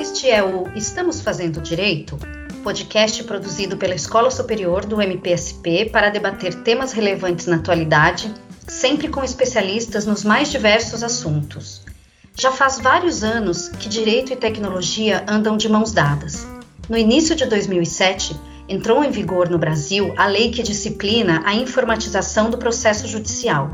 Este é o Estamos Fazendo Direito? podcast produzido pela Escola Superior do MPSP para debater temas relevantes na atualidade, sempre com especialistas nos mais diversos assuntos. Já faz vários anos que direito e tecnologia andam de mãos dadas. No início de 2007, entrou em vigor no Brasil a lei que disciplina a informatização do processo judicial.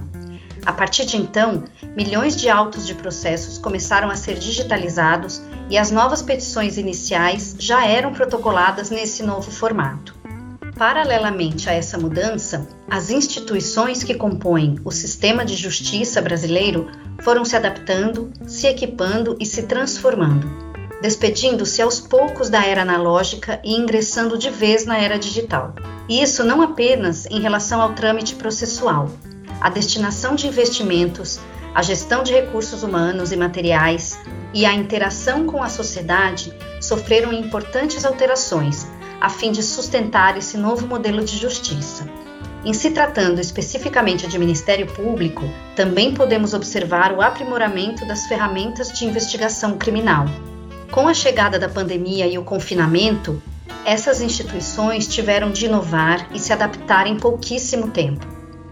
A partir de então, milhões de autos de processos começaram a ser digitalizados e as novas petições iniciais já eram protocoladas nesse novo formato. Paralelamente a essa mudança, as instituições que compõem o sistema de justiça brasileiro foram se adaptando, se equipando e se transformando, despedindo-se aos poucos da era analógica e ingressando de vez na era digital. E isso não apenas em relação ao trâmite processual, a destinação de investimentos, a gestão de recursos humanos e materiais e a interação com a sociedade sofreram importantes alterações a fim de sustentar esse novo modelo de justiça. Em se tratando especificamente de Ministério Público, também podemos observar o aprimoramento das ferramentas de investigação criminal. Com a chegada da pandemia e o confinamento, essas instituições tiveram de inovar e se adaptar em pouquíssimo tempo.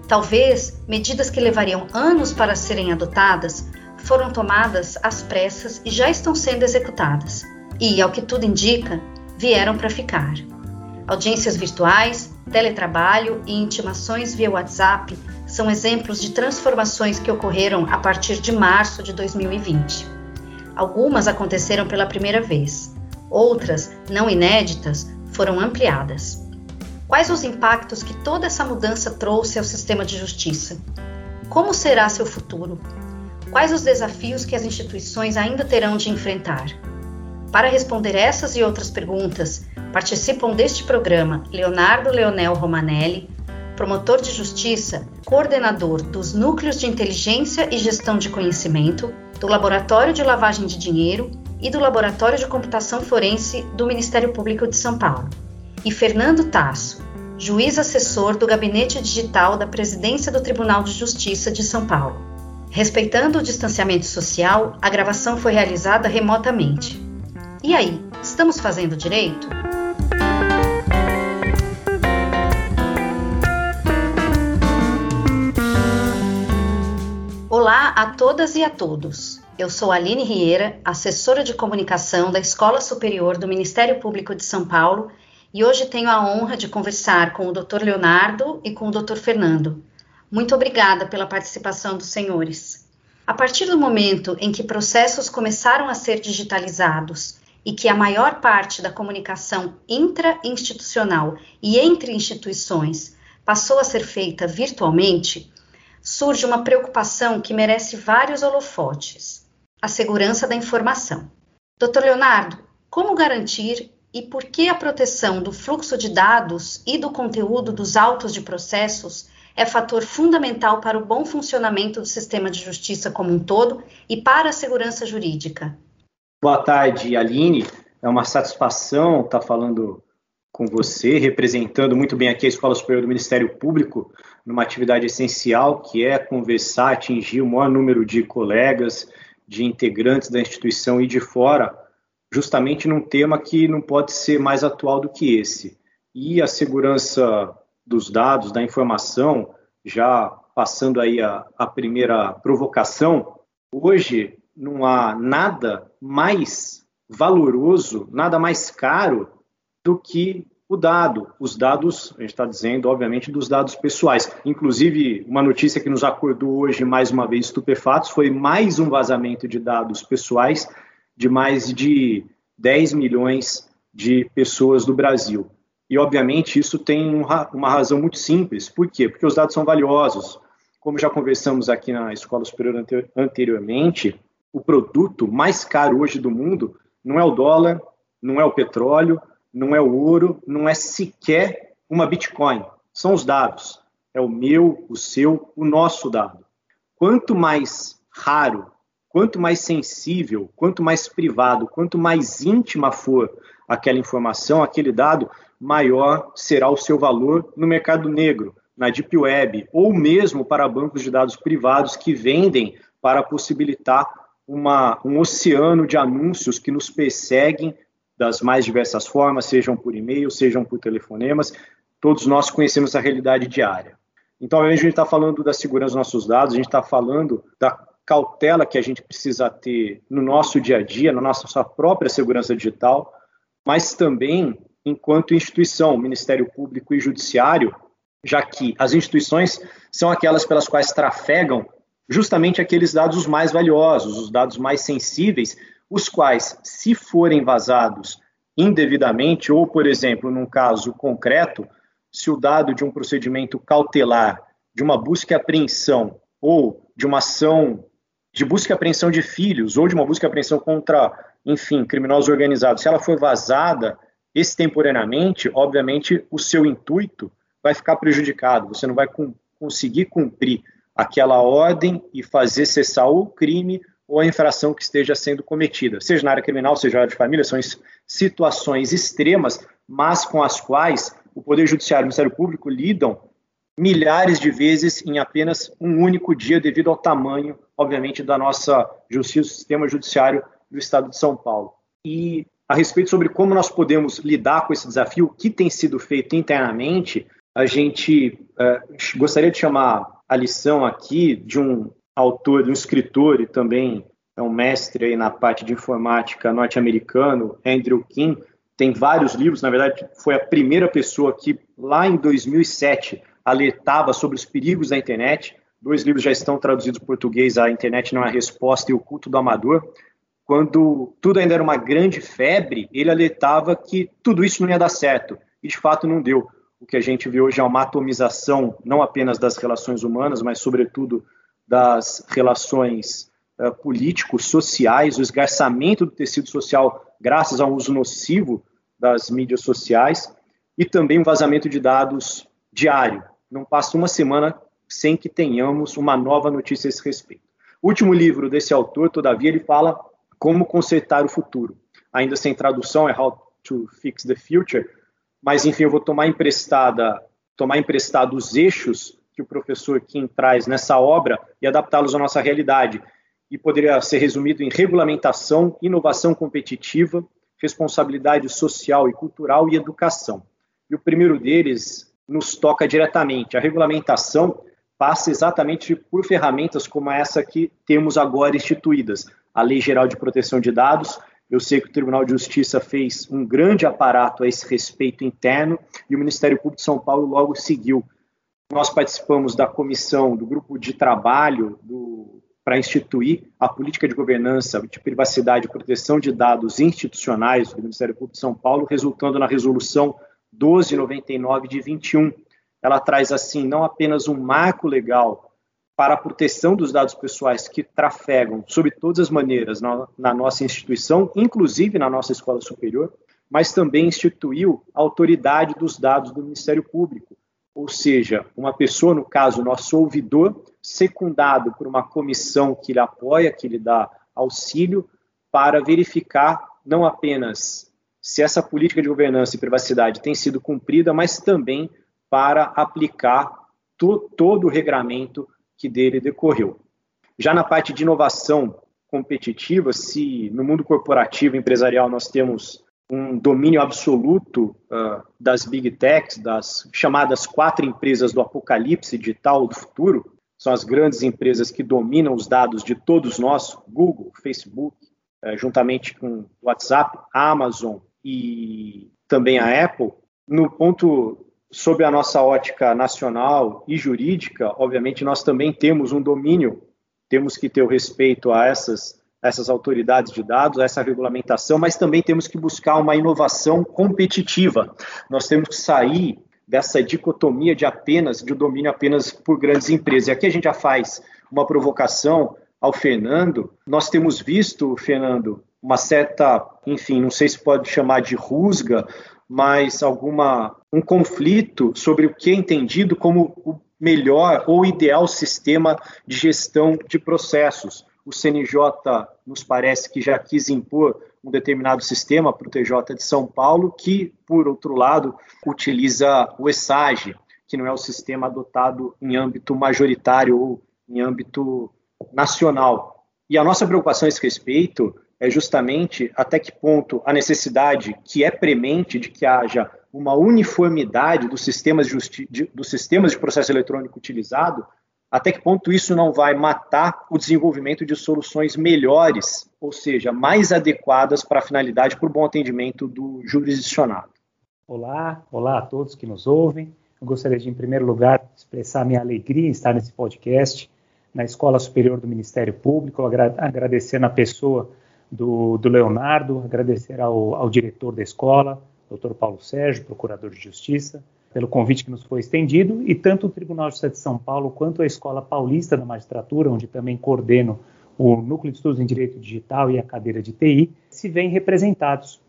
Talvez medidas que levariam anos para serem adotadas foram tomadas às pressas e já estão sendo executadas. E, ao que tudo indica, vieram para ficar. Audiências virtuais, teletrabalho e intimações via WhatsApp são exemplos de transformações que ocorreram a partir de março de 2020. Algumas aconteceram pela primeira vez, outras, não inéditas, foram ampliadas. Quais os impactos que toda essa mudança trouxe ao sistema de justiça? Como será seu futuro? Quais os desafios que as instituições ainda terão de enfrentar? Para responder essas e outras perguntas, participam deste programa Leonardo Leonel Romanelli, promotor de justiça, coordenador dos Núcleos de Inteligência e Gestão de Conhecimento, do Laboratório de Lavagem de Dinheiro e do Laboratório de Computação Forense do Ministério Público de São Paulo e Fernando Tasso, juiz assessor do Gabinete Digital da Presidência do Tribunal de Justiça de São Paulo. Respeitando o distanciamento social, a gravação foi realizada remotamente. E aí, estamos fazendo direito? Olá a todas e a todos. Eu sou Aline Rieira, assessora de comunicação da Escola Superior do Ministério Público de São Paulo e hoje tenho a honra de conversar com o Dr. Leonardo e com o Dr. Fernando. Muito obrigada pela participação dos senhores. A partir do momento em que processos começaram a ser digitalizados e que a maior parte da comunicação intra-institucional e entre instituições passou a ser feita virtualmente, surge uma preocupação que merece vários holofotes: a segurança da informação. Dr. Leonardo, como garantir e por que a proteção do fluxo de dados e do conteúdo dos autos de processos é fator fundamental para o bom funcionamento do sistema de justiça como um todo e para a segurança jurídica. Boa tarde, Aline. É uma satisfação estar falando com você, representando muito bem aqui a Escola Superior do Ministério Público, numa atividade essencial que é conversar, atingir o maior número de colegas, de integrantes da instituição e de fora, justamente num tema que não pode ser mais atual do que esse. E a segurança dos dados, da informação, já passando aí a, a primeira provocação, hoje não há nada mais valoroso, nada mais caro do que o dado. Os dados, a gente está dizendo, obviamente, dos dados pessoais. Inclusive, uma notícia que nos acordou hoje, mais uma vez, estupefatos, foi mais um vazamento de dados pessoais de mais de 10 milhões de pessoas do Brasil. E, obviamente, isso tem uma razão muito simples. Por quê? Porque os dados são valiosos. Como já conversamos aqui na Escola Superior anteriormente, o produto mais caro hoje do mundo não é o dólar, não é o petróleo, não é o ouro, não é sequer uma Bitcoin. São os dados. É o meu, o seu, o nosso dado. Quanto mais raro quanto mais sensível, quanto mais privado, quanto mais íntima for aquela informação, aquele dado, maior será o seu valor no mercado negro, na Deep Web, ou mesmo para bancos de dados privados que vendem para possibilitar uma, um oceano de anúncios que nos perseguem das mais diversas formas, sejam por e-mail, sejam por telefonemas. Todos nós conhecemos a realidade diária. Então, a gente está falando da segurança dos nossos dados, a gente está falando da cautela que a gente precisa ter no nosso dia a dia, na nossa própria segurança digital, mas também enquanto instituição, Ministério Público e Judiciário, já que as instituições são aquelas pelas quais trafegam justamente aqueles dados os mais valiosos, os dados mais sensíveis, os quais, se forem vazados indevidamente, ou, por exemplo, num caso concreto, se o dado de um procedimento cautelar, de uma busca e apreensão, ou de uma ação de busca e apreensão de filhos, ou de uma busca e apreensão contra, enfim, criminosos organizados, se ela for vazada extemporaneamente, obviamente o seu intuito vai ficar prejudicado, você não vai com, conseguir cumprir aquela ordem e fazer cessar o crime ou a infração que esteja sendo cometida, seja na área criminal, seja na área de família, são situações extremas, mas com as quais o Poder Judiciário e o Ministério Público lidam milhares de vezes em apenas um único dia, devido ao tamanho, obviamente, da nossa justiça, do sistema judiciário do Estado de São Paulo. E a respeito sobre como nós podemos lidar com esse desafio, o que tem sido feito internamente, a gente uh, gostaria de chamar a lição aqui de um autor, um escritor e também é um mestre aí na parte de informática norte-americano, Andrew King, tem vários livros, na verdade foi a primeira pessoa que lá em 2007 alertava sobre os perigos da internet. Dois livros já estão traduzidos para português, A Internet Não é a Resposta e O Culto do Amador. Quando tudo ainda era uma grande febre, ele alertava que tudo isso não ia dar certo, e de fato não deu o que a gente vê hoje é uma atomização não apenas das relações humanas, mas sobretudo das relações uh, políticos, sociais, o esgarçamento do tecido social graças ao uso nocivo das mídias sociais e também um vazamento de dados diário. Não passa uma semana sem que tenhamos uma nova notícia a esse respeito. O último livro desse autor, todavia, ele fala como consertar o futuro. Ainda sem tradução, é How to Fix the Future, mas enfim, eu vou tomar emprestada, tomar emprestado os eixos que o professor Kim traz nessa obra e adaptá-los à nossa realidade. E poderia ser resumido em regulamentação, inovação competitiva, responsabilidade social e cultural e educação. E o primeiro deles nos toca diretamente. A regulamentação passa exatamente por ferramentas como essa que temos agora instituídas. A Lei Geral de Proteção de Dados, eu sei que o Tribunal de Justiça fez um grande aparato a esse respeito interno e o Ministério Público de São Paulo logo seguiu. Nós participamos da comissão, do grupo de trabalho para instituir a política de governança de privacidade e proteção de dados institucionais do Ministério Público de São Paulo, resultando na resolução 1299 de 21. Ela traz, assim, não apenas um marco legal para a proteção dos dados pessoais que trafegam sob todas as maneiras na, na, nossa instituição, inclusive na nossa escola superior, mas também instituiu a autoridade dos dados do Ministério Público, ou seja, uma pessoa, no caso, nosso ouvidor, secundado por uma comissão que lhe apoia, que lhe dá auxílio, para verificar não apenas se essa política de governança e privacidade tem sido cumprida, mas também para aplicar to, todo o regramento que dele decorreu. Já na parte de inovação competitiva, se no mundo corporativo empresarial nós temos um domínio absoluto uh, das big techs, das chamadas quatro empresas do apocalipse digital do futuro, são as grandes empresas que dominam os dados de todos nós, Google, Facebook, uh, juntamente com WhatsApp, Amazon e também a Apple. No ponto sob a nossa ótica nacional e jurídica, obviamente nós também temos um domínio, temos que ter o respeito a essas, essas autoridades de dados, essa regulamentação, mas também temos que buscar uma inovação competitiva. Nós temos que sair dessa dicotomia de apenas, de domínio apenas por grandes empresas. E aqui a gente já faz uma provocação ao Fernando. Nós temos visto, Fernando, uma certa, enfim, não sei se pode chamar de rusga, mas alguma um conflito sobre o que é entendido como o melhor ou ideal sistema de gestão de processos. O CNJ nos parece que já quis impor um determinado sistema para o TJ de São Paulo, que, por outro lado, utiliza o ESAGE, que não é o sistema adotado em âmbito majoritário ou em âmbito nacional. E a nossa preocupação a esse respeito é justamente até que ponto a necessidade que é premente de que haja uma uniformidade dos sistemas de, dos sistemas de processo eletrônico utilizado, até que ponto isso não vai matar o desenvolvimento de soluções melhores, ou seja, mais adequadas para a finalidade, para o bom atendimento do jurisdicionado. Olá, olá a todos que nos ouvem. Eu gostaria de, em primeiro lugar, expressar minha alegria em estar nesse podcast na Escola Superior do Ministério Público, agradecer na pessoa do, do Leonardo, agradecer ao, ao diretor da escola, Dr. Paulo Sérgio, procurador de Justiça, pelo convite que nos foi estendido, e tanto o Tribunal de Justiça de São Paulo quanto a Escola Paulista da Magistratura, onde também coordeno o Núcleo de Estudos em Direito Digital e a cadeira de TI, se veem representados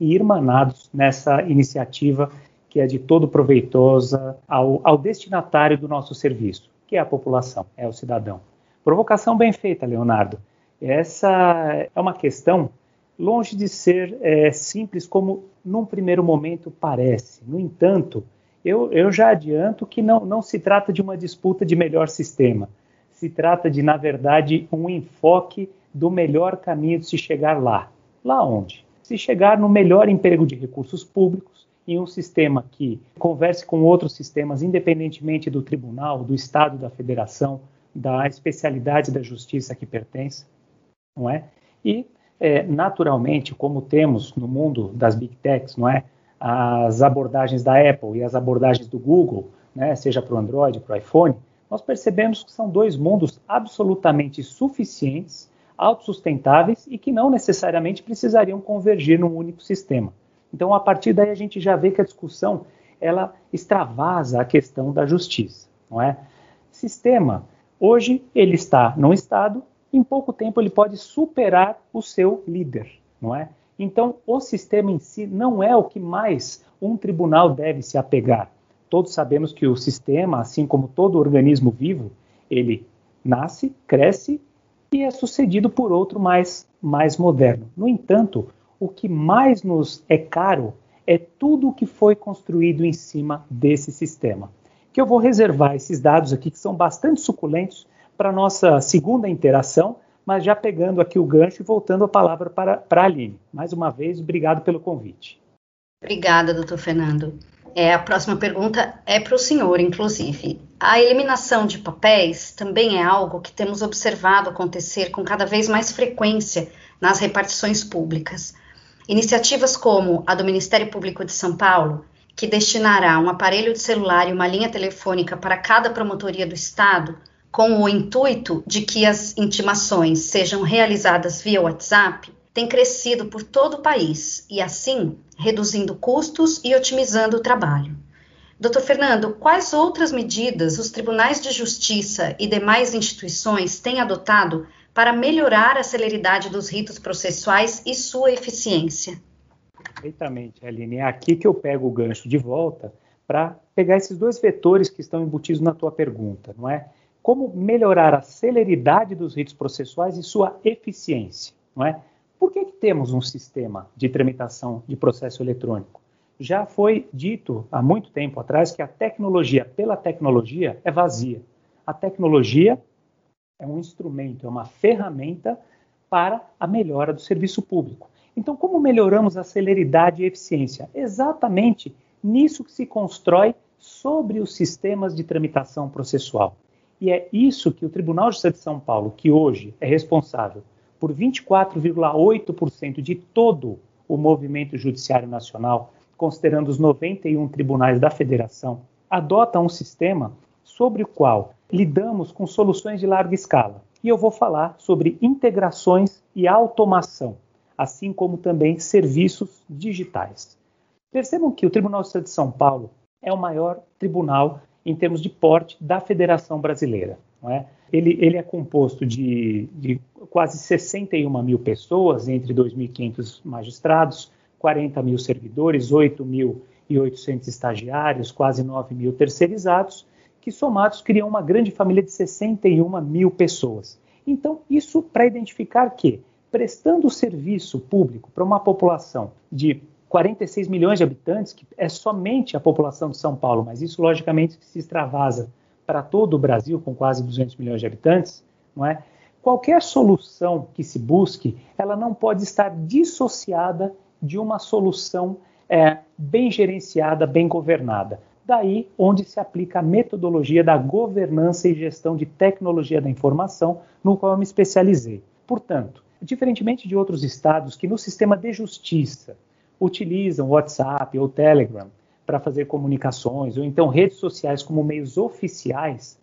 e irmanados nessa iniciativa que é de todo proveitosa ao, ao destinatário do nosso serviço, que é a população, é o cidadão. Provocação bem feita, Leonardo. Essa é uma questão longe de ser é, simples como num primeiro momento parece. No entanto, eu, eu já adianto que não, não se trata de uma disputa de melhor sistema. Se trata de, na verdade, um enfoque do melhor caminho de se chegar lá. Lá onde? Se chegar no melhor emprego de recursos públicos, em um sistema que converse com outros sistemas, independentemente do tribunal, do Estado, da federação, da especialidade da justiça que pertence, não é? E, é, naturalmente, como temos no mundo das big techs, não é? As abordagens da Apple e as abordagens do Google, né? Seja para o Android, para o iPhone, nós percebemos que são dois mundos absolutamente suficientes, autossustentáveis e que não necessariamente precisariam convergir num único sistema. Então, a partir daí, a gente já vê que a discussão ela extravasa a questão da justiça, não é? Sistema, hoje ele está num estado, em pouco tempo ele pode superar o seu líder, não é? Então, o sistema em si não é o que mais um tribunal deve se apegar. Todos sabemos que o sistema, assim como todo organismo vivo, ele nasce, cresce e é sucedido por outro mais, mais moderno. No entanto, o que mais nos é caro é tudo o que foi construído em cima desse sistema. Que eu vou reservar esses dados aqui, que são bastante suculentos, para nossa segunda interação, mas já pegando aqui o gancho e voltando a palavra para, para a Aline. Mais uma vez, obrigado pelo convite. Obrigada, doutor Fernando. É, a próxima pergunta é para o senhor, inclusive. A eliminação de papéis também é algo que temos observado acontecer com cada vez mais frequência nas repartições públicas. Iniciativas como a do Ministério Público de São Paulo, que destinará um aparelho de celular e uma linha telefônica para cada promotoria do Estado, com o intuito de que as intimações sejam realizadas via WhatsApp, tem crescido por todo o país e, assim, reduzindo custos e otimizando o trabalho. Doutor Fernando, quais outras medidas os tribunais de justiça e demais instituições têm adotado para melhorar a celeridade dos ritos processuais e sua eficiência. Perfeitamente, Aline. É aqui que eu pego o gancho de volta para pegar esses dois vetores que estão embutidos na tua pergunta, não é? Como melhorar a celeridade dos ritos processuais e sua eficiência, não é? Por que, que temos um sistema de tramitação de processo eletrônico? Já foi dito há muito tempo atrás que a tecnologia pela tecnologia é vazia. A tecnologia é um instrumento, é uma ferramenta para a melhora do serviço público. Então, como melhoramos a celeridade e eficiência? Exatamente nisso que se constrói sobre os sistemas de tramitação processual. E é isso que o Tribunal de Justiça de São Paulo, que hoje é responsável por 24,8% de todo o movimento judiciário nacional, considerando os 91 tribunais da federação, adota um sistema sobre o qual lidamos com soluções de larga escala. E eu vou falar sobre integrações e automação, assim como também serviços digitais. Percebam que o Tribunal de Justiça de São Paulo é o maior tribunal em termos de porte da Federação Brasileira. É? Ele, ele, é composto de, de quase 61 mil pessoas, entre 2.500 magistrados, 40 mil servidores, 8.800 estagiários, quase 9 mil terceirizados, que somados criam uma grande família de 61 mil pessoas. Então, isso para identificar que, prestando serviço público para uma população de 46 milhões de habitantes, que é somente a população de São Paulo, mas isso logicamente se extravasa para todo o Brasil, com quase 200 milhões de habitantes, não é? Qualquer solução que se busque, ela não pode estar dissociada de uma solução é, bem gerenciada, bem governada. Daí onde se aplica a metodologia da governança e gestão de tecnologia da informação, no qual eu me especializei. Portanto, diferentemente de outros estados que no sistema de justiça utilizam WhatsApp ou Telegram para fazer comunicações, ou então redes sociais como meios oficiais,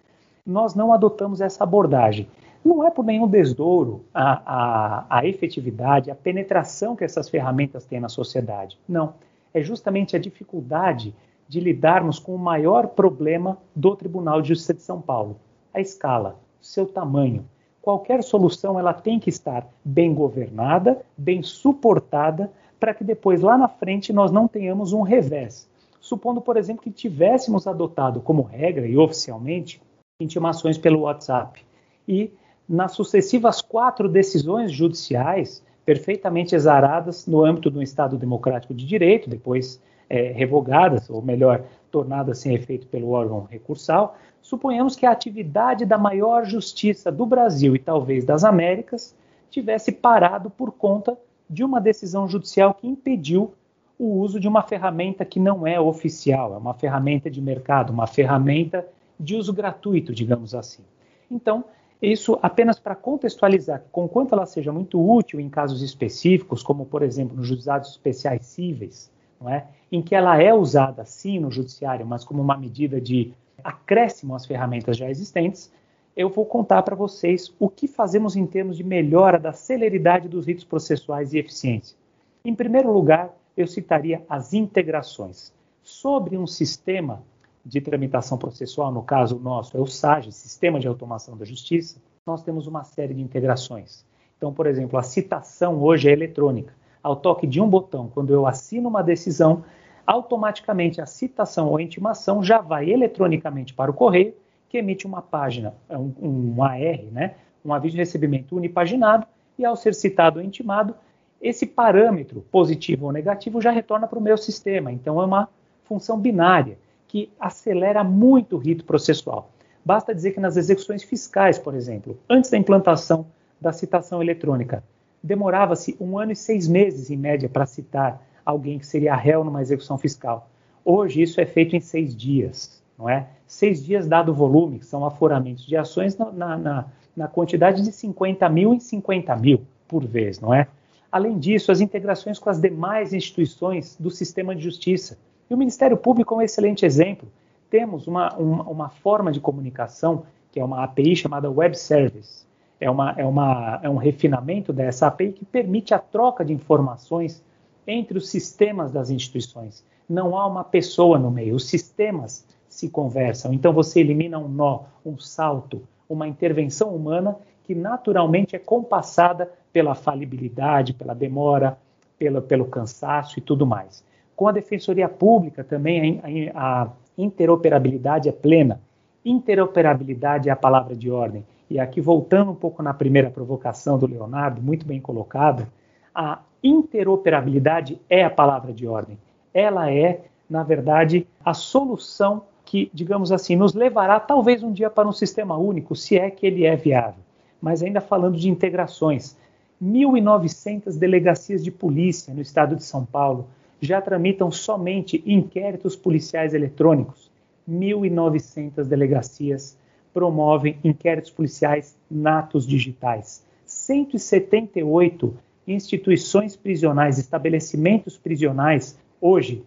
nós não adotamos essa abordagem. Não é por nenhum desdouro a, a, a efetividade, a penetração que essas ferramentas têm na sociedade. Não. É justamente a dificuldade de lidarmos com o maior problema do Tribunal de Justiça de São Paulo: a escala, seu tamanho. Qualquer solução ela tem que estar bem governada, bem suportada, para que depois lá na frente nós não tenhamos um revés. Supondo, por exemplo, que tivéssemos adotado como regra e oficialmente intimações pelo WhatsApp e nas sucessivas quatro decisões judiciais perfeitamente exaradas no âmbito do Estado Democrático de Direito, depois é, revogadas, ou melhor, tornadas sem efeito pelo órgão recursal, suponhamos que a atividade da maior justiça do Brasil e talvez das Américas tivesse parado por conta de uma decisão judicial que impediu o uso de uma ferramenta que não é oficial, é uma ferramenta de mercado, uma ferramenta de uso gratuito, digamos assim. Então, isso apenas para contextualizar que, conquanto ela seja muito útil em casos específicos, como por exemplo nos juizados especiais cíveis, não é? em que ela é usada sim no judiciário, mas como uma medida de acréscimo às ferramentas já existentes, eu vou contar para vocês o que fazemos em termos de melhora da celeridade dos ritos processuais e eficiência. Em primeiro lugar, eu citaria as integrações. Sobre um sistema de tramitação processual, no caso nosso é o SAGE, Sistema de Automação da Justiça, nós temos uma série de integrações. Então, por exemplo, a citação hoje é eletrônica. Ao toque de um botão, quando eu assino uma decisão, automaticamente a citação ou intimação já vai eletronicamente para o correio, que emite uma página, é um, um AR, né? um aviso de recebimento unipaginado, e ao ser citado ou intimado, esse parâmetro, positivo ou negativo, já retorna para o meu sistema. Então, é uma função binária que acelera muito o rito processual. Basta dizer que nas execuções fiscais, por exemplo, antes da implantação da citação eletrônica, demorava-se um ano e seis meses, em média, para citar alguém que seria réu numa execução fiscal. Hoje, isso é feito em seis dias, não é? Seis dias, dado o volume, que são aforamentos de ações, na, na, na quantidade de 50 mil em 50 mil por vez, não é? Além disso, as integrações com as demais instituições do sistema de justiça, e o Ministério Público é um excelente exemplo. Temos uma, uma, uma forma de comunicação, que é uma API chamada Web Service. É, uma, é, uma, é um refinamento dessa API que permite a troca de informações entre os sistemas das instituições. Não há uma pessoa no meio, os sistemas se conversam. Então você elimina um nó, um salto, uma intervenção humana que naturalmente é compassada pela falibilidade, pela demora, pelo, pelo cansaço e tudo mais. Com a Defensoria Pública também a, a interoperabilidade é plena. Interoperabilidade é a palavra de ordem. E aqui, voltando um pouco na primeira provocação do Leonardo, muito bem colocada, a interoperabilidade é a palavra de ordem. Ela é, na verdade, a solução que, digamos assim, nos levará talvez um dia para um sistema único, se é que ele é viável. Mas ainda falando de integrações, 1.900 delegacias de polícia no estado de São Paulo, já tramitam somente inquéritos policiais eletrônicos. 1.900 delegacias promovem inquéritos policiais natos digitais. 178 instituições prisionais, estabelecimentos prisionais, hoje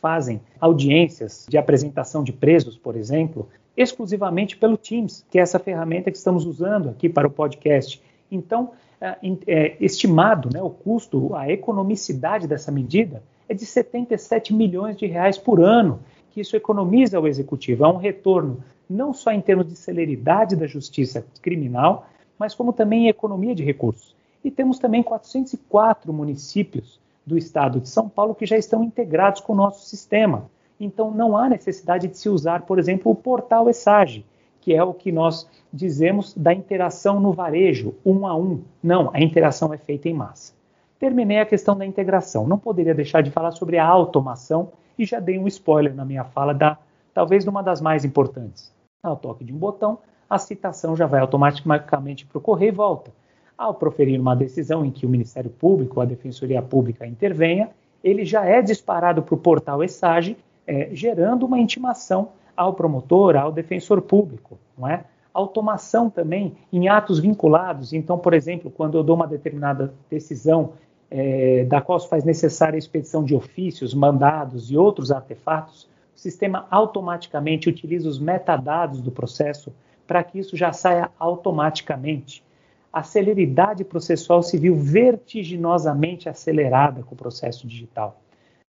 fazem audiências de apresentação de presos, por exemplo, exclusivamente pelo Teams, que é essa ferramenta que estamos usando aqui para o podcast. Então, é, é, estimado né, o custo, a economicidade dessa medida é de 77 milhões de reais por ano, que isso economiza ao executivo. É um retorno não só em termos de celeridade da justiça criminal, mas como também em economia de recursos. E temos também 404 municípios do estado de São Paulo que já estão integrados com o nosso sistema. Então não há necessidade de se usar, por exemplo, o portal ESAGE, que é o que nós dizemos da interação no varejo, um a um. Não, a interação é feita em massa. terminei a questão da integração. Não poderia deixar de falar sobre a automação e já dei um spoiler na minha fala da talvez uma das mais importantes. Ao toque de um botão, a citação já vai automaticamente para o correio e volta. Ao proferir uma decisão em que o Ministério Público ou a Defensoria Pública intervenha, ele já é disparado para o portal ESAGE, é, gerando uma intimação ao promotor, ao defensor público, não é? Automação também em atos vinculados. Então, por exemplo, quando eu dou uma determinada decisão é, da qual se faz necessária a expedição de ofícios, mandados e outros artefatos, o sistema automaticamente utiliza os metadados do processo para que isso já saia automaticamente. A celeridade processual se viu vertiginosamente acelerada com o processo digital.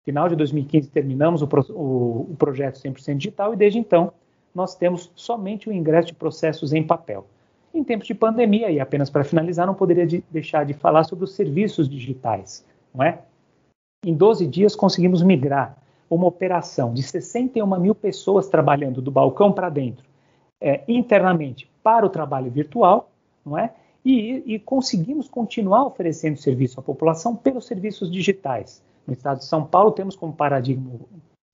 Final de 2015 terminamos o, o, o projeto 100% digital e desde então nós temos somente o ingresso de processos em papel. Em tempos de pandemia, e apenas para finalizar, não poderia de deixar de falar sobre os serviços digitais, não é? Em 12 dias conseguimos migrar uma operação de 61 mil pessoas trabalhando do balcão para dentro, é, internamente para o trabalho virtual, não é? E, e, conseguimos continuar oferecendo serviço à população pelos serviços digitais. No estado de São Paulo temos como paradigma,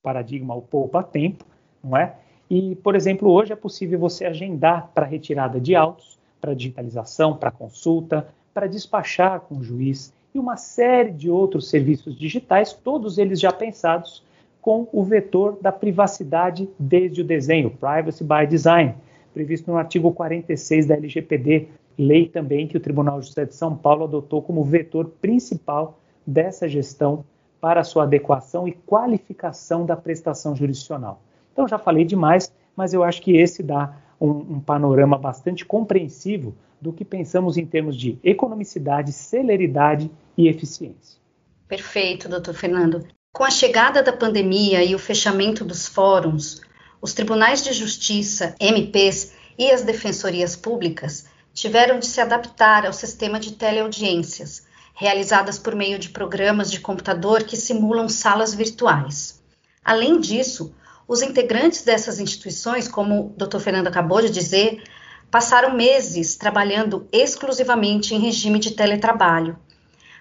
paradigma o poupa tempo, não é? E, por exemplo, hoje é possível você agendar para retirada de autos, para digitalização, para consulta, para despachar com o juiz e uma série de outros serviços digitais, todos eles já pensados com o vetor da privacidade desde o desenho, Privacy by Design, previsto no artigo 46 da LGPD, lei também que o Tribunal de Justiça de São Paulo adotou como vetor principal dessa gestão para sua adequação e qualificação da prestação jurisdicional. Então, já falei demais, mas eu acho que esse dá um, um panorama bastante compreensivo do que pensamos em termos de economicidade, celeridade e eficiência. Perfeito, doutor Fernando. Com a chegada da pandemia e o fechamento dos fóruns, os tribunais de justiça, MPs e as defensorias públicas tiveram de se adaptar ao sistema de teleaudiências, realizadas por meio de programas de computador que simulam salas virtuais. Além disso, os integrantes dessas instituições, como o Dr. Fernando acabou de dizer, passaram meses trabalhando exclusivamente em regime de teletrabalho.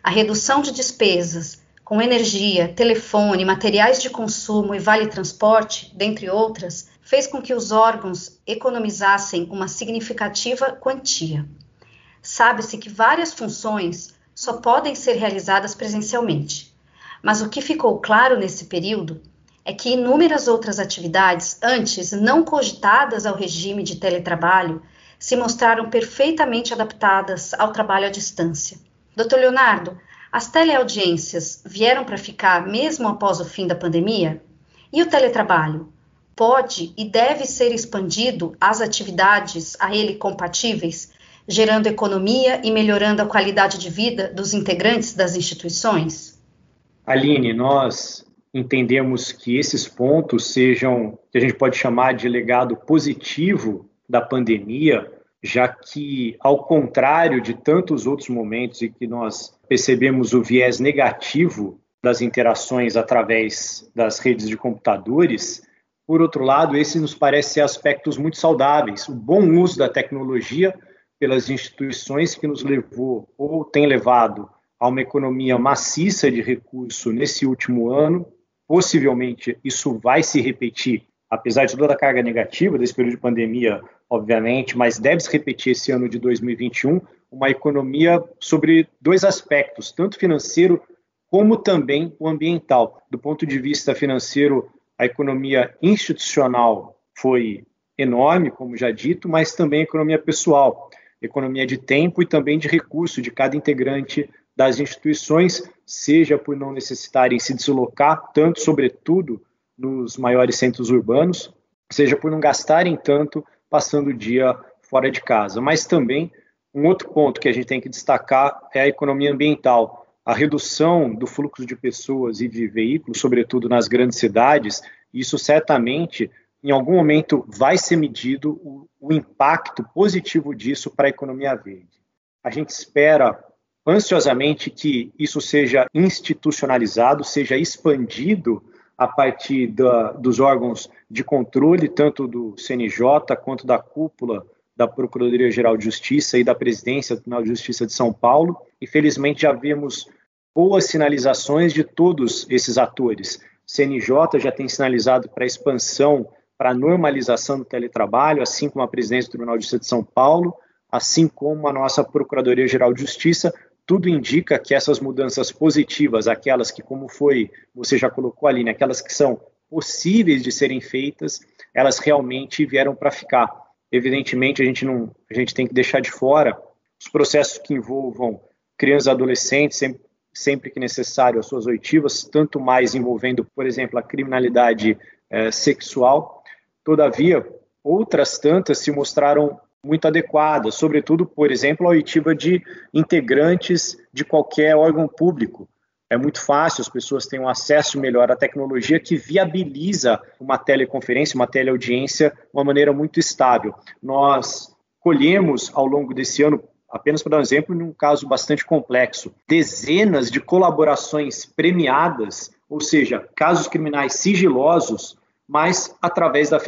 A redução de despesas com energia, telefone, materiais de consumo e vale transporte, dentre outras, fez com que os órgãos economizassem uma significativa quantia. Sabe-se que várias funções só podem ser realizadas presencialmente. Mas o que ficou claro nesse período é que inúmeras outras atividades, antes não cogitadas ao regime de teletrabalho, se mostraram perfeitamente adaptadas ao trabalho à distância. Doutor Leonardo, as teleaudiências vieram para ficar mesmo após o fim da pandemia? E o teletrabalho? Pode e deve ser expandido às atividades a ele compatíveis, gerando economia e melhorando a qualidade de vida dos integrantes das instituições? Aline, nós entendemos que esses pontos sejam, que a gente pode chamar de legado positivo da pandemia, já que, ao contrário de tantos outros momentos em que nós percebemos o viés negativo das interações através das redes de computadores, por outro lado, esse nos parece ser aspectos muito saudáveis. O bom uso da tecnologia pelas instituições que nos levou ou tem levado a uma economia maciça de recurso nesse último ano, possivelmente isso vai se repetir, apesar de toda a carga negativa desse período de pandemia, obviamente, mas deve se repetir esse ano de 2021, uma economia sobre dois aspectos, tanto financeiro como também o ambiental. Do ponto de vista financeiro, a economia institucional foi enorme, como já dito, mas também a economia pessoal, economia de tempo e também de recurso de cada integrante das instituições, seja por não necessitarem se deslocar tanto, sobretudo nos maiores centros urbanos, seja por não gastarem tanto passando o dia fora de casa. Mas também um outro ponto que a gente tem que destacar é a economia ambiental. A redução do fluxo de pessoas e de veículos, sobretudo nas grandes cidades, isso certamente em algum momento vai ser medido o, o impacto positivo disso para a economia verde. A gente espera ansiosamente que isso seja institucionalizado, seja expandido a partir da, dos órgãos de controle, tanto do CNJ quanto da cúpula da Procuradoria-Geral de Justiça e da Presidência do Tribunal de Justiça de São Paulo. Infelizmente, já vimos boas sinalizações de todos esses atores. CNJ já tem sinalizado para expansão, para normalização do teletrabalho, assim como a presidência do Tribunal de Justiça de São Paulo, assim como a nossa Procuradoria-Geral de Justiça, tudo indica que essas mudanças positivas, aquelas que, como foi, você já colocou ali, né, aquelas que são possíveis de serem feitas, elas realmente vieram para ficar. Evidentemente, a gente não, a gente tem que deixar de fora os processos que envolvam crianças e adolescentes, sempre, sempre que necessário, as suas oitivas, tanto mais envolvendo, por exemplo, a criminalidade é, sexual. Todavia, outras tantas se mostraram muito adequadas, sobretudo, por exemplo, a oitiva de integrantes de qualquer órgão público. É muito fácil, as pessoas têm um acesso melhor à tecnologia que viabiliza uma teleconferência, uma teleaudiência, de uma maneira muito estável. Nós colhemos ao longo desse ano, apenas para dar um exemplo, num caso bastante complexo, dezenas de colaborações premiadas, ou seja, casos criminais sigilosos, mas através da,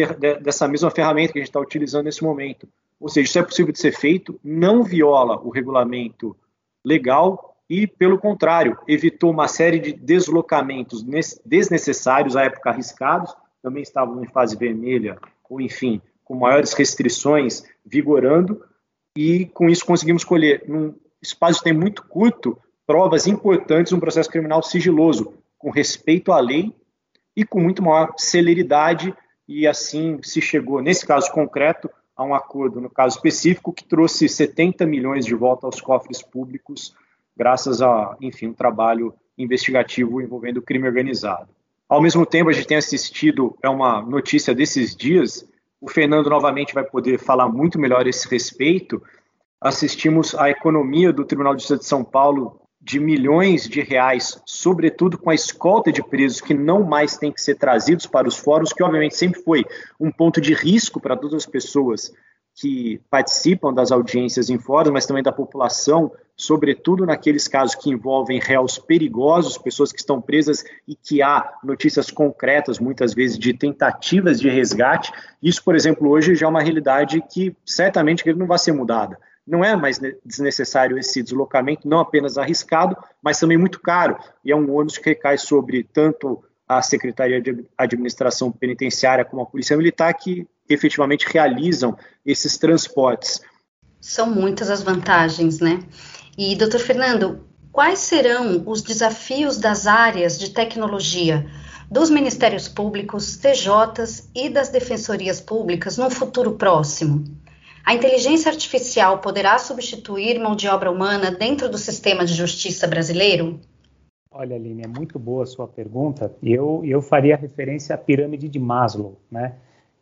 dessa mesma ferramenta que a gente está utilizando nesse momento. Ou seja, isso é possível de ser feito, não viola o regulamento legal e, pelo contrário, evitou uma série de deslocamentos desnecessários, à época arriscados, também estavam em fase vermelha, ou enfim, com maiores restrições vigorando, e com isso conseguimos colher, num espaço de tempo muito curto, provas importantes no processo criminal sigiloso, com respeito à lei e com muito maior celeridade, e assim se chegou, nesse caso concreto, a um acordo, no caso específico, que trouxe 70 milhões de volta aos cofres públicos, graças a, enfim, um trabalho investigativo envolvendo o crime organizado. Ao mesmo tempo, a gente tem assistido, é uma notícia desses dias, o Fernando novamente vai poder falar muito melhor a esse respeito. Assistimos à economia do Tribunal de Justiça de São Paulo de milhões de reais, sobretudo com a escolta de presos que não mais têm que ser trazidos para os fóruns, que obviamente sempre foi um ponto de risco para todas as pessoas que participam das audiências em fóruns, mas também da população, sobretudo naqueles casos que envolvem réus perigosos, pessoas que estão presas e que há notícias concretas, muitas vezes, de tentativas de resgate. Isso, por exemplo, hoje já é uma realidade que certamente não vai ser mudada não é mais desnecessário esse deslocamento, não apenas arriscado, mas também muito caro, e é um ônus que recai sobre tanto a Secretaria de Administração Penitenciária como a Polícia Militar, que efetivamente realizam esses transportes. São muitas as vantagens, né? E, doutor Fernando, quais serão os desafios das áreas de tecnologia dos Ministérios Públicos, TJs e das Defensorias Públicas no futuro próximo? A inteligência artificial poderá substituir mão de obra humana dentro do sistema de justiça brasileiro? Olha, Aline, é muito boa a sua pergunta. Eu, eu faria referência à pirâmide de Maslow, né?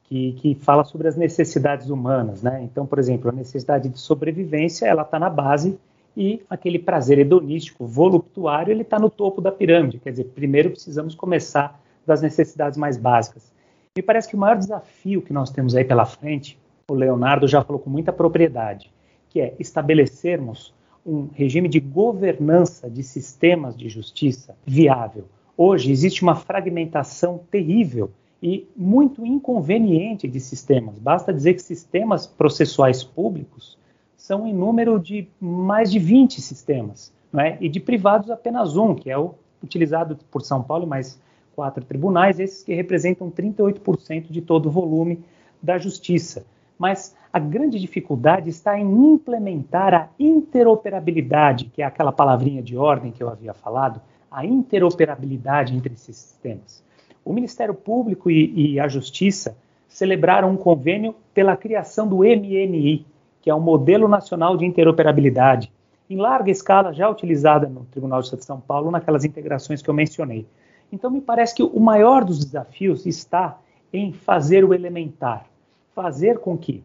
Que, que fala sobre as necessidades humanas, né? Então, por exemplo, a necessidade de sobrevivência, ela está na base e aquele prazer hedonístico, voluptuário, ele está no topo da pirâmide. Quer dizer, primeiro precisamos começar das necessidades mais básicas. Me parece que o maior desafio que nós temos aí pela frente o Leonardo já falou com muita propriedade, que é estabelecermos um regime de governança de sistemas de justiça viável. Hoje existe uma fragmentação terrível e muito inconveniente de sistemas. Basta dizer que sistemas processuais públicos são em número de mais de 20 sistemas, não é? e de privados apenas um, que é o utilizado por São Paulo e mais quatro tribunais, esses que representam 38% de todo o volume da justiça mas a grande dificuldade está em implementar a interoperabilidade, que é aquela palavrinha de ordem que eu havia falado, a interoperabilidade entre esses sistemas. O Ministério Público e, e a Justiça celebraram um convênio pela criação do MNI, que é o Modelo Nacional de Interoperabilidade, em larga escala já utilizada no Tribunal de Justiça de São Paulo naquelas integrações que eu mencionei. Então, me parece que o maior dos desafios está em fazer o elementar, fazer com que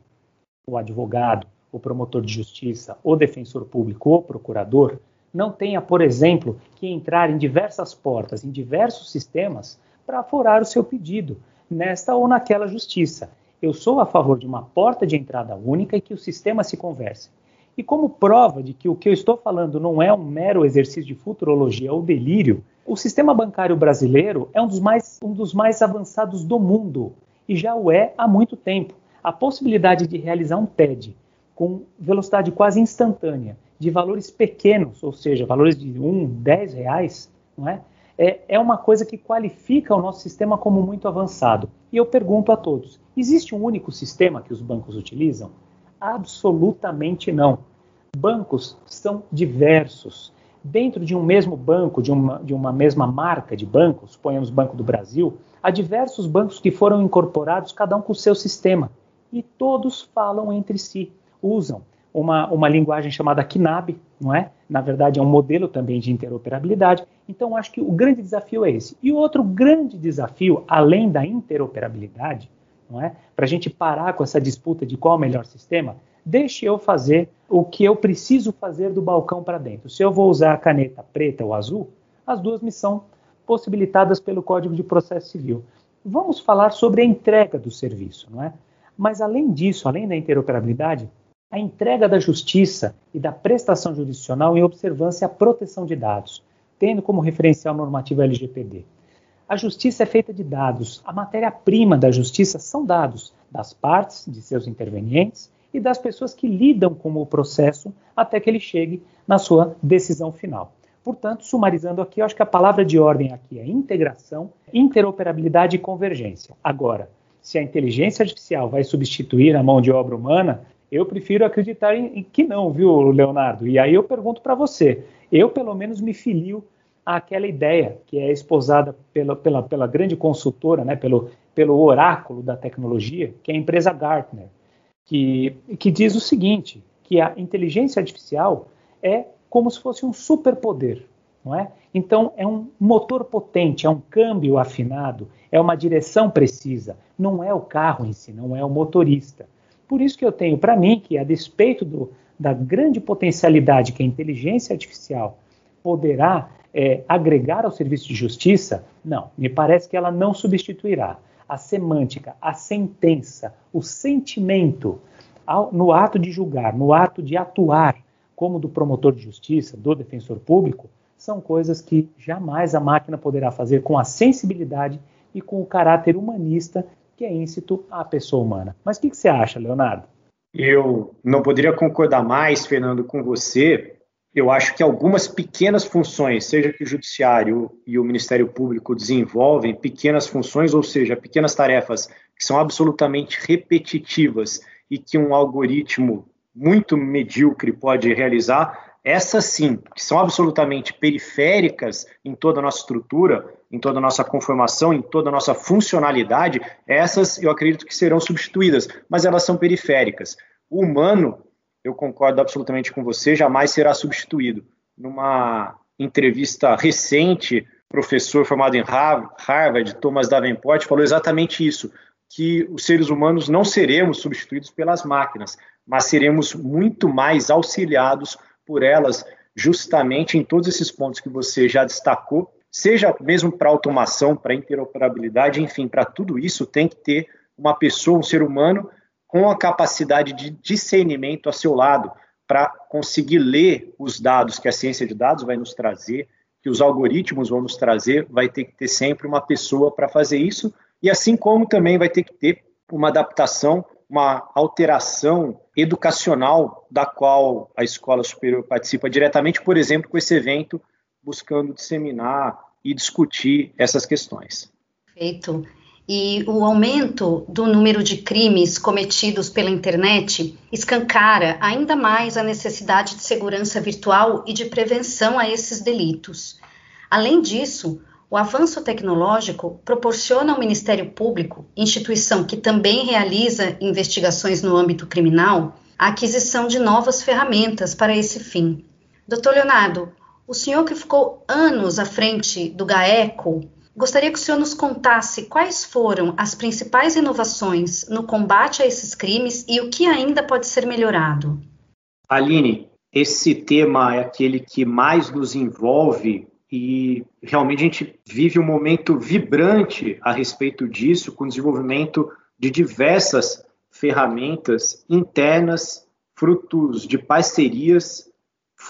o advogado, o promotor de justiça, o defensor público, o procurador, não tenha, por exemplo, que entrar em diversas portas, em diversos sistemas, para furar o seu pedido, nesta ou naquela justiça. Eu sou a favor de uma porta de entrada única e que o sistema se converse. E como prova de que o que eu estou falando não é um mero exercício de futurologia ou delírio, o sistema bancário brasileiro é um dos mais, um dos mais avançados do mundo e já o é há muito tempo a possibilidade de realizar um TED com velocidade quase instantânea de valores pequenos, ou seja, valores de um, dez reais, não é? É? É uma coisa que qualifica o nosso sistema como muito avançado. E eu pergunto a todos: existe um único sistema que os bancos utilizam? Absolutamente não. Bancos são diversos. Dentro de um mesmo banco, de uma, de uma mesma marca de bancos, suponhamos Banco do Brasil, há diversos bancos que foram incorporados, cada um com o seu sistema. E todos falam entre si, usam uma, uma linguagem chamada KNAB, não é? Na verdade, é um modelo também de interoperabilidade. Então, acho que o grande desafio é esse. E outro grande desafio, além da interoperabilidade, não é? Para a gente parar com essa disputa de qual é o melhor sistema, deixe eu fazer o que eu preciso fazer do balcão para dentro. Se eu vou usar a caneta preta ou azul, as duas me são possibilitadas pelo Código de Processo Civil. Vamos falar sobre a entrega do serviço, não é? Mas além disso, além da interoperabilidade, a entrega da justiça e da prestação jurisdicional em observância à proteção de dados, tendo como referencial normativo LGPD. A justiça é feita de dados. A matéria-prima da justiça são dados das partes, de seus intervenientes e das pessoas que lidam com o processo até que ele chegue na sua decisão final. Portanto, sumarizando aqui, eu acho que a palavra de ordem aqui é integração, interoperabilidade e convergência. Agora, se a inteligência artificial vai substituir a mão de obra humana, eu prefiro acreditar em, em que não, viu, Leonardo? E aí eu pergunto para você, eu pelo menos me filio àquela ideia que é esposada pela, pela, pela grande consultora, né, pelo, pelo oráculo da tecnologia, que é a empresa Gartner, que, que diz o seguinte, que a inteligência artificial é como se fosse um superpoder, não é? Então é um motor potente, é um câmbio afinado, é uma direção precisa, não é o carro em si, não é o motorista. Por isso que eu tenho para mim que, a despeito do, da grande potencialidade que a inteligência artificial poderá é, agregar ao serviço de justiça, não, me parece que ela não substituirá. A semântica, a sentença, o sentimento ao, no ato de julgar, no ato de atuar, como do promotor de justiça, do defensor público, são coisas que jamais a máquina poderá fazer com a sensibilidade e com o caráter humanista que é íncito à pessoa humana. Mas o que, que você acha, Leonardo? Eu não poderia concordar mais, Fernando, com você. Eu acho que algumas pequenas funções, seja que o Judiciário e o Ministério Público desenvolvem pequenas funções, ou seja, pequenas tarefas que são absolutamente repetitivas e que um algoritmo muito medíocre pode realizar, essas sim, que são absolutamente periféricas em toda a nossa estrutura, em toda a nossa conformação, em toda a nossa funcionalidade, essas eu acredito que serão substituídas, mas elas são periféricas. O humano, eu concordo absolutamente com você, jamais será substituído. Numa entrevista recente, professor formado em Harvard, Thomas Davenport, falou exatamente isso, que os seres humanos não seremos substituídos pelas máquinas, mas seremos muito mais auxiliados por elas, justamente em todos esses pontos que você já destacou, seja mesmo para automação, para interoperabilidade, enfim, para tudo isso tem que ter uma pessoa, um ser humano com a capacidade de discernimento a seu lado para conseguir ler os dados que a ciência de dados vai nos trazer, que os algoritmos vão nos trazer, vai ter que ter sempre uma pessoa para fazer isso, e assim como também vai ter que ter uma adaptação, uma alteração educacional da qual a escola superior participa diretamente, por exemplo, com esse evento buscando disseminar e discutir essas questões. Perfeito. E o aumento do número de crimes cometidos pela internet escancara ainda mais a necessidade de segurança virtual e de prevenção a esses delitos. Além disso, o avanço tecnológico proporciona ao Ministério Público, instituição que também realiza investigações no âmbito criminal, a aquisição de novas ferramentas para esse fim. Doutor Leonardo, o senhor que ficou anos à frente do GAECO, gostaria que o senhor nos contasse quais foram as principais inovações no combate a esses crimes e o que ainda pode ser melhorado. Aline, esse tema é aquele que mais nos envolve e realmente a gente vive um momento vibrante a respeito disso, com o desenvolvimento de diversas ferramentas internas, frutos de parcerias,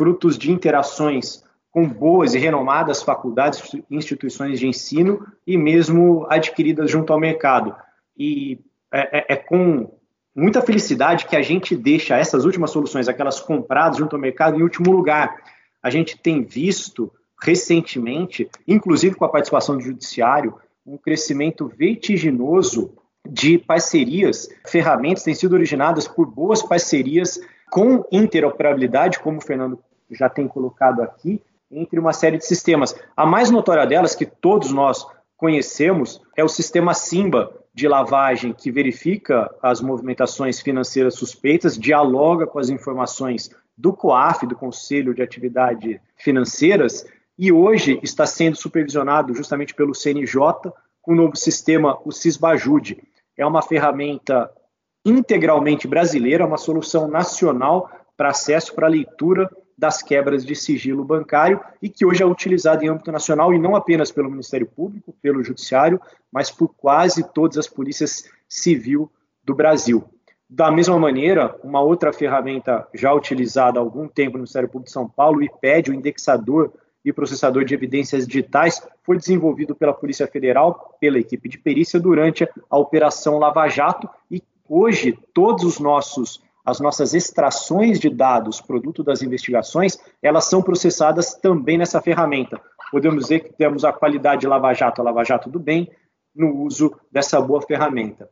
frutos de interações com boas e renomadas faculdades, instituições de ensino e mesmo adquiridas junto ao mercado. E é, é, é com muita felicidade que a gente deixa essas últimas soluções, aquelas compradas junto ao mercado, em último lugar. A gente tem visto recentemente, inclusive com a participação do judiciário, um crescimento vertiginoso de parcerias, ferramentas têm sido originadas por boas parcerias com interoperabilidade, como o Fernando já tem colocado aqui, entre uma série de sistemas. A mais notória delas, que todos nós conhecemos, é o sistema Simba de lavagem, que verifica as movimentações financeiras suspeitas, dialoga com as informações do COAF, do Conselho de Atividades Financeiras, e hoje está sendo supervisionado justamente pelo CNJ com o novo sistema, o Cisbajude. É uma ferramenta integralmente brasileira, uma solução nacional para acesso para leitura das quebras de sigilo bancário e que hoje é utilizada em âmbito nacional e não apenas pelo Ministério Público, pelo Judiciário, mas por quase todas as polícias civil do Brasil. Da mesma maneira, uma outra ferramenta já utilizada há algum tempo no Ministério Público de São Paulo, o IPED, o indexador e processador de evidências digitais, foi desenvolvido pela Polícia Federal, pela equipe de perícia, durante a Operação Lava Jato, e hoje todos os nossos as nossas extrações de dados, produto das investigações, elas são processadas também nessa ferramenta. Podemos dizer que temos a qualidade Lava Jato, Lava Jato do bem, no uso dessa boa ferramenta.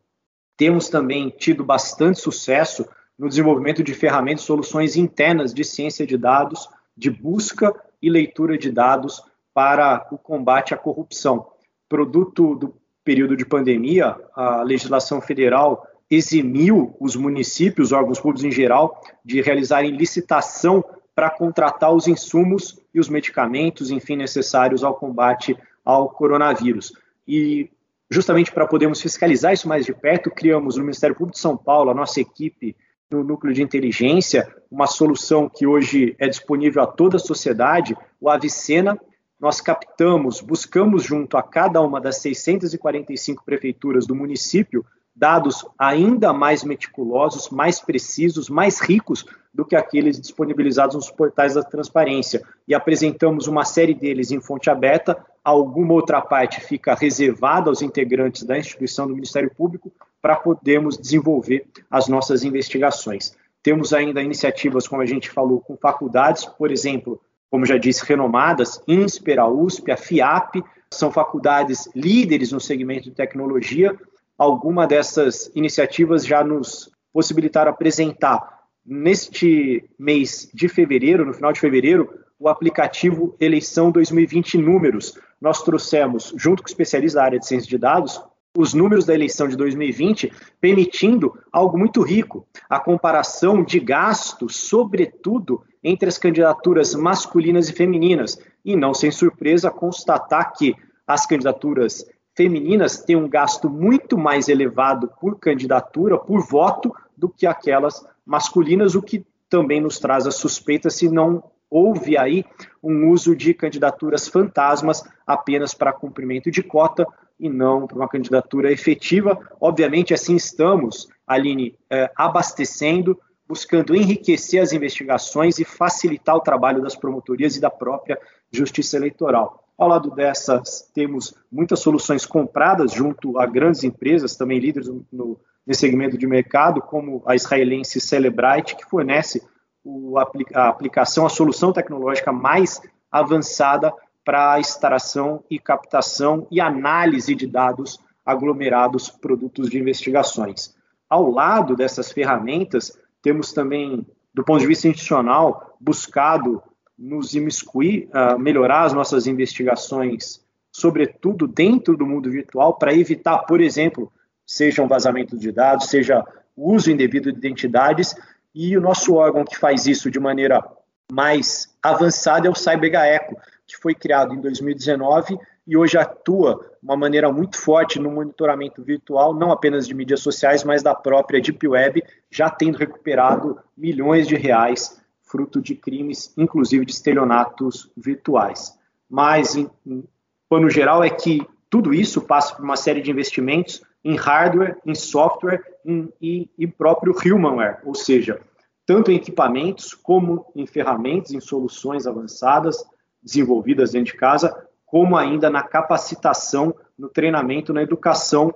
Temos também tido bastante sucesso no desenvolvimento de ferramentas soluções internas de ciência de dados, de busca e leitura de dados para o combate à corrupção. Produto do período de pandemia, a legislação federal eximiu os municípios, órgãos públicos em geral, de realizarem licitação para contratar os insumos e os medicamentos, enfim, necessários ao combate ao coronavírus. E justamente para podermos fiscalizar isso mais de perto, criamos no Ministério Público de São Paulo, a nossa equipe no núcleo de inteligência, uma solução que hoje é disponível a toda a sociedade, o Avicena. Nós captamos, buscamos junto a cada uma das 645 prefeituras do município dados ainda mais meticulosos, mais precisos, mais ricos do que aqueles disponibilizados nos portais da transparência. E apresentamos uma série deles em fonte aberta, alguma outra parte fica reservada aos integrantes da instituição do Ministério Público para podermos desenvolver as nossas investigações. Temos ainda iniciativas, como a gente falou, com faculdades, por exemplo, como já disse, renomadas, INSPER, a USP, a FIAP, são faculdades líderes no segmento de tecnologia. Alguma dessas iniciativas já nos possibilitaram apresentar neste mês de fevereiro, no final de fevereiro, o aplicativo Eleição 2020 Números. Nós trouxemos, junto com especialistas da área de ciência de dados, os números da eleição de 2020, permitindo algo muito rico, a comparação de gastos, sobretudo entre as candidaturas masculinas e femininas, e não sem surpresa constatar que as candidaturas femininas têm um gasto muito mais elevado por candidatura, por voto, do que aquelas masculinas, o que também nos traz a suspeita se não houve aí um uso de candidaturas fantasmas apenas para cumprimento de cota, e não para uma candidatura efetiva. Obviamente, assim estamos, Aline, é, abastecendo, buscando enriquecer as investigações e facilitar o trabalho das promotorias e da própria Justiça Eleitoral. Ao lado dessas, temos muitas soluções compradas junto a grandes empresas, também líderes no, nesse segmento de mercado, como a israelense Celebrite, que fornece o, a aplicação, a solução tecnológica mais avançada para extração e captação e análise de dados aglomerados produtos de investigações. Ao lado dessas ferramentas, temos também, do ponto de vista institucional, buscado nos imiscuir, uh, melhorar as nossas investigações, sobretudo dentro do mundo virtual, para evitar, por exemplo, seja um vazamento de dados, seja uso indevido de identidades, e o nosso órgão que faz isso de maneira mais avançada é o CyberGaeco, que foi criado em 2019 e hoje atua de uma maneira muito forte no monitoramento virtual, não apenas de mídias sociais, mas da própria Deep Web, já tendo recuperado milhões de reais fruto de crimes, inclusive de estelionatos virtuais. Mas, em, em pano geral, é que tudo isso passa por uma série de investimentos em hardware, em software em, e, e próprio humanware, ou seja, tanto em equipamentos como em ferramentas, em soluções avançadas, desenvolvidas dentro de casa, como ainda na capacitação, no treinamento, na educação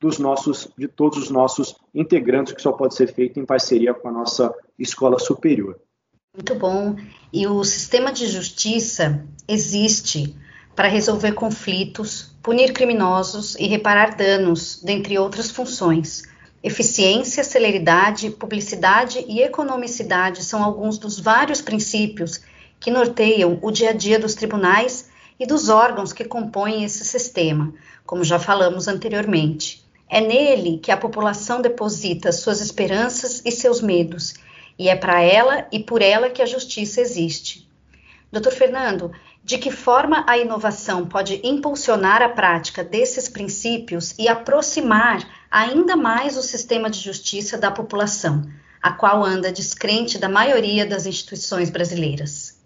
dos nossos, de todos os nossos integrantes, que só pode ser feito em parceria com a nossa escola superior. Muito bom. E o sistema de justiça existe para resolver conflitos, punir criminosos e reparar danos, dentre outras funções. Eficiência, celeridade, publicidade e economicidade são alguns dos vários princípios que norteiam o dia a dia dos tribunais e dos órgãos que compõem esse sistema, como já falamos anteriormente. É nele que a população deposita suas esperanças e seus medos, e é para ela e por ela que a justiça existe. Doutor Fernando, de que forma a inovação pode impulsionar a prática desses princípios e aproximar ainda mais o sistema de justiça da população, a qual anda descrente da maioria das instituições brasileiras?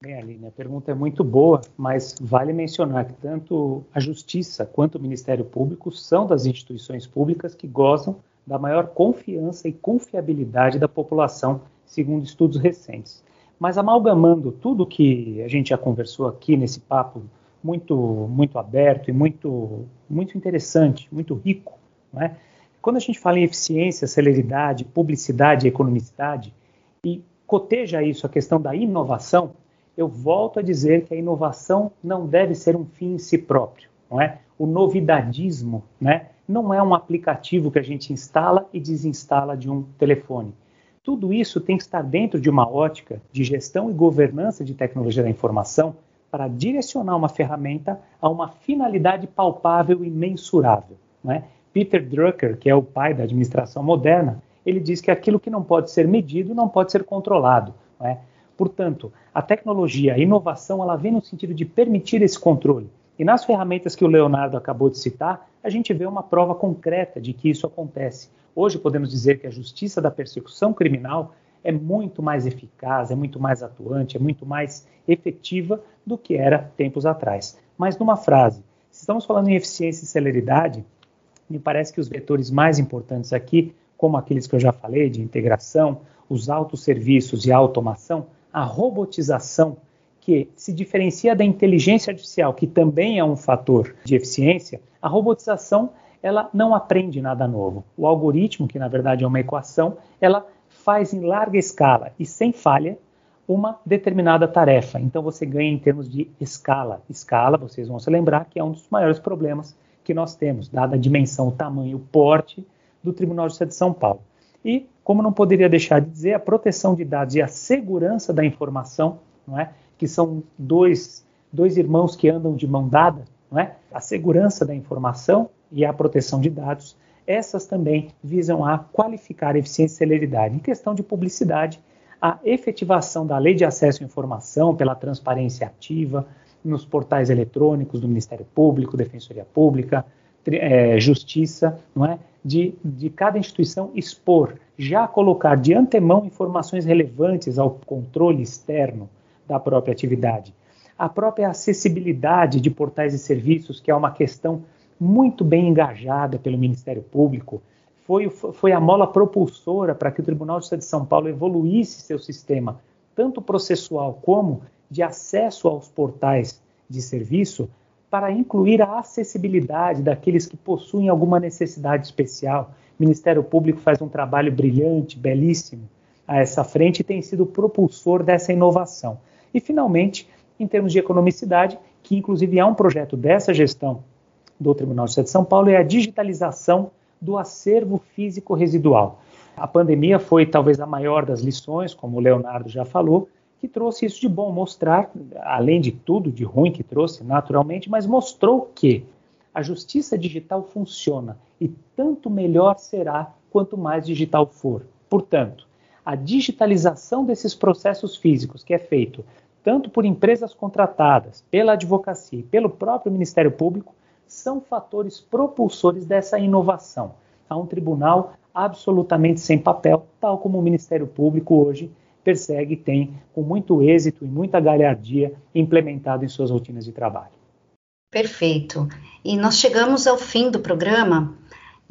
Bem, Aline, a pergunta é muito boa, mas vale mencionar que tanto a Justiça quanto o Ministério Público são das instituições públicas que gozam da maior confiança e confiabilidade da população, segundo estudos recentes. Mas amalgamando tudo que a gente já conversou aqui nesse papo muito muito aberto e muito muito interessante, muito rico, é? quando a gente fala em eficiência, celeridade, publicidade e economicidade e coteja isso a questão da inovação, eu volto a dizer que a inovação não deve ser um fim em si próprio, não é? O novidadismo, né, não é um aplicativo que a gente instala e desinstala de um telefone. Tudo isso tem que estar dentro de uma ótica de gestão e governança de tecnologia da informação para direcionar uma ferramenta a uma finalidade palpável e mensurável. Né? Peter Drucker, que é o pai da administração moderna, ele diz que aquilo que não pode ser medido não pode ser controlado. Né? Portanto, a tecnologia, a inovação, ela vem no sentido de permitir esse controle. E nas ferramentas que o Leonardo acabou de citar, a gente vê uma prova concreta de que isso acontece. Hoje podemos dizer que a justiça da persecução criminal é muito mais eficaz, é muito mais atuante, é muito mais efetiva do que era tempos atrás. Mas numa frase, se estamos falando em eficiência e celeridade, me parece que os vetores mais importantes aqui, como aqueles que eu já falei, de integração, os autosserviços e a automação, a robotização, que se diferencia da inteligência artificial, que também é um fator de eficiência, a robotização ela não aprende nada novo. O algoritmo, que na verdade é uma equação, ela faz em larga escala e sem falha uma determinada tarefa. Então você ganha em termos de escala. Escala, vocês vão se lembrar que é um dos maiores problemas que nós temos, dada a dimensão, o tamanho, o porte do Tribunal de Justiça de São Paulo. E, como não poderia deixar de dizer, a proteção de dados e a segurança da informação, não é? Que são dois, dois irmãos que andam de mão dada, não é? a segurança da informação e a proteção de dados, essas também visam a qualificar eficiência e celeridade. Em questão de publicidade, a efetivação da lei de acesso à informação pela transparência ativa nos portais eletrônicos do Ministério Público, Defensoria Pública, é, Justiça, não é? De, de cada instituição expor, já colocar de antemão informações relevantes ao controle externo da própria atividade. A própria acessibilidade de portais e serviços, que é uma questão muito bem engajada pelo Ministério Público, foi, foi a mola propulsora para que o Tribunal de Justiça de São Paulo evoluísse seu sistema, tanto processual como de acesso aos portais de serviço, para incluir a acessibilidade daqueles que possuem alguma necessidade especial. O Ministério Público faz um trabalho brilhante, belíssimo a essa frente e tem sido propulsor dessa inovação. E, finalmente, em termos de economicidade, que inclusive é um projeto dessa gestão do Tribunal de Justiça de São Paulo é a digitalização do acervo físico residual. A pandemia foi talvez a maior das lições, como o Leonardo já falou, que trouxe isso de bom, mostrar, além de tudo de ruim que trouxe, naturalmente, mas mostrou que a justiça digital funciona e tanto melhor será quanto mais digital for. Portanto, a digitalização desses processos físicos, que é feito tanto por empresas contratadas, pela advocacia e pelo próprio Ministério Público, são fatores propulsores dessa inovação. Há um tribunal absolutamente sem papel, tal como o Ministério Público hoje persegue e tem, com muito êxito e muita galhardia, implementado em suas rotinas de trabalho. Perfeito. E nós chegamos ao fim do programa.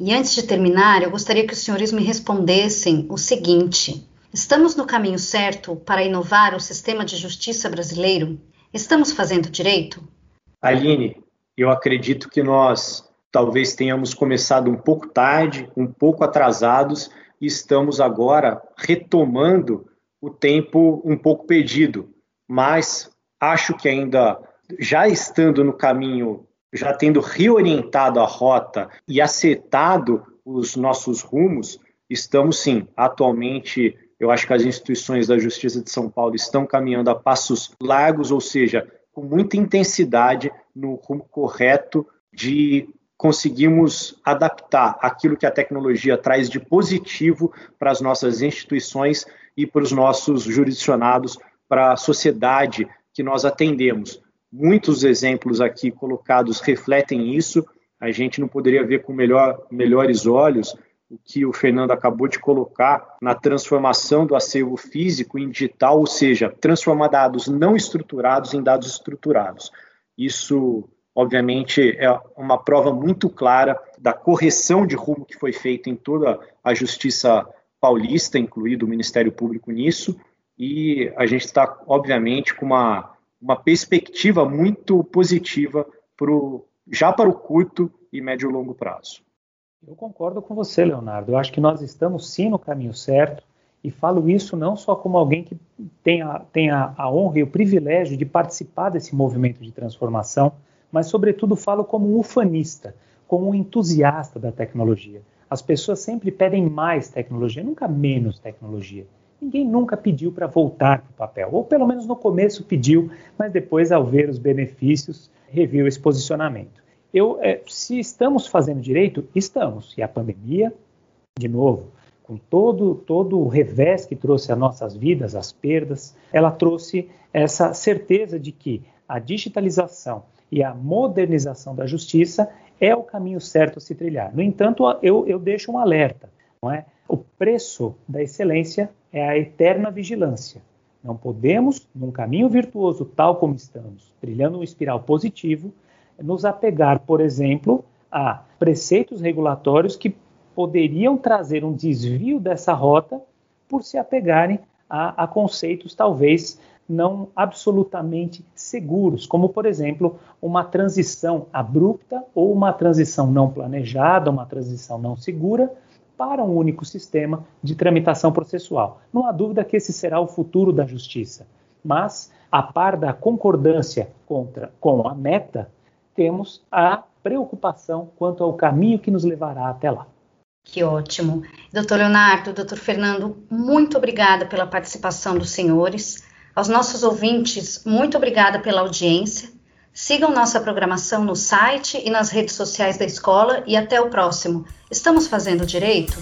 E antes de terminar, eu gostaria que os senhores me respondessem o seguinte: estamos no caminho certo para inovar o sistema de justiça brasileiro? Estamos fazendo direito? Aline, eu acredito que nós talvez tenhamos começado um pouco tarde, um pouco atrasados, e estamos agora retomando o tempo um pouco perdido. Mas acho que ainda, já estando no caminho, já tendo reorientado a rota e acertado os nossos rumos, estamos sim, atualmente eu acho que as instituições da Justiça de São Paulo estão caminhando a passos largos, ou seja, com muita intensidade no rumo correto de conseguirmos adaptar aquilo que a tecnologia traz de positivo para as nossas instituições e para os nossos jurisdicionados, para a sociedade que nós atendemos. Muitos exemplos aqui colocados refletem isso. A gente não poderia ver com melhor, melhores olhos o que o Fernando acabou de colocar na transformação do acervo físico em digital, ou seja, transformar dados não estruturados em dados estruturados. Isso, obviamente, é uma prova muito clara da correção de rumo que foi feita em toda a justiça paulista, incluído o Ministério Público nisso, e a gente está, obviamente, com uma, uma perspectiva muito positiva pro, já para o curto e médio e longo prazo. Eu concordo com você, Leonardo. Eu acho que nós estamos sim no caminho certo e falo isso não só como alguém que tem, a, a honra e o privilégio de participar desse movimento de transformação, mas, sobretudo, falo como um ufanista, como um entusiasta da tecnologia. As pessoas sempre pedem mais tecnologia, nunca menos tecnologia. Ninguém nunca pediu para voltar para o papel, ou pelo menos no começo pediu, mas depois, ao ver os benefícios, reviu esse posicionamento. Eu, é, se estamos fazendo direito, estamos. E a pandemia, de novo, com todo, todo o revés que trouxe às nossas vidas, as perdas, ela trouxe essa certeza de que a digitalização e a modernização da justiça é o caminho certo a se trilhar. No entanto, eu, eu deixo um alerta, não é? O preço da excelência é a eterna vigilância. Não podemos, num caminho virtuoso tal como estamos, trilhando um espiral positivo, nos apegar, por exemplo, a preceitos regulatórios que poderiam trazer um desvio dessa rota por se apegarem a, a conceitos talvez não absolutamente seguros, como por exemplo uma transição abrupta ou uma transição não planejada, uma transição não segura para um único sistema de tramitação processual. Não há dúvida que esse será o futuro da justiça, mas a par da concordância contra, com a meta, temos a preocupação quanto ao caminho que nos levará até lá. Que ótimo. Doutor Leonardo, doutor Fernando, muito obrigada pela participação dos senhores. Aos nossos ouvintes, muito obrigada pela audiência. Sigam nossa programação no site e nas redes sociais da escola e até o próximo. Estamos fazendo direito?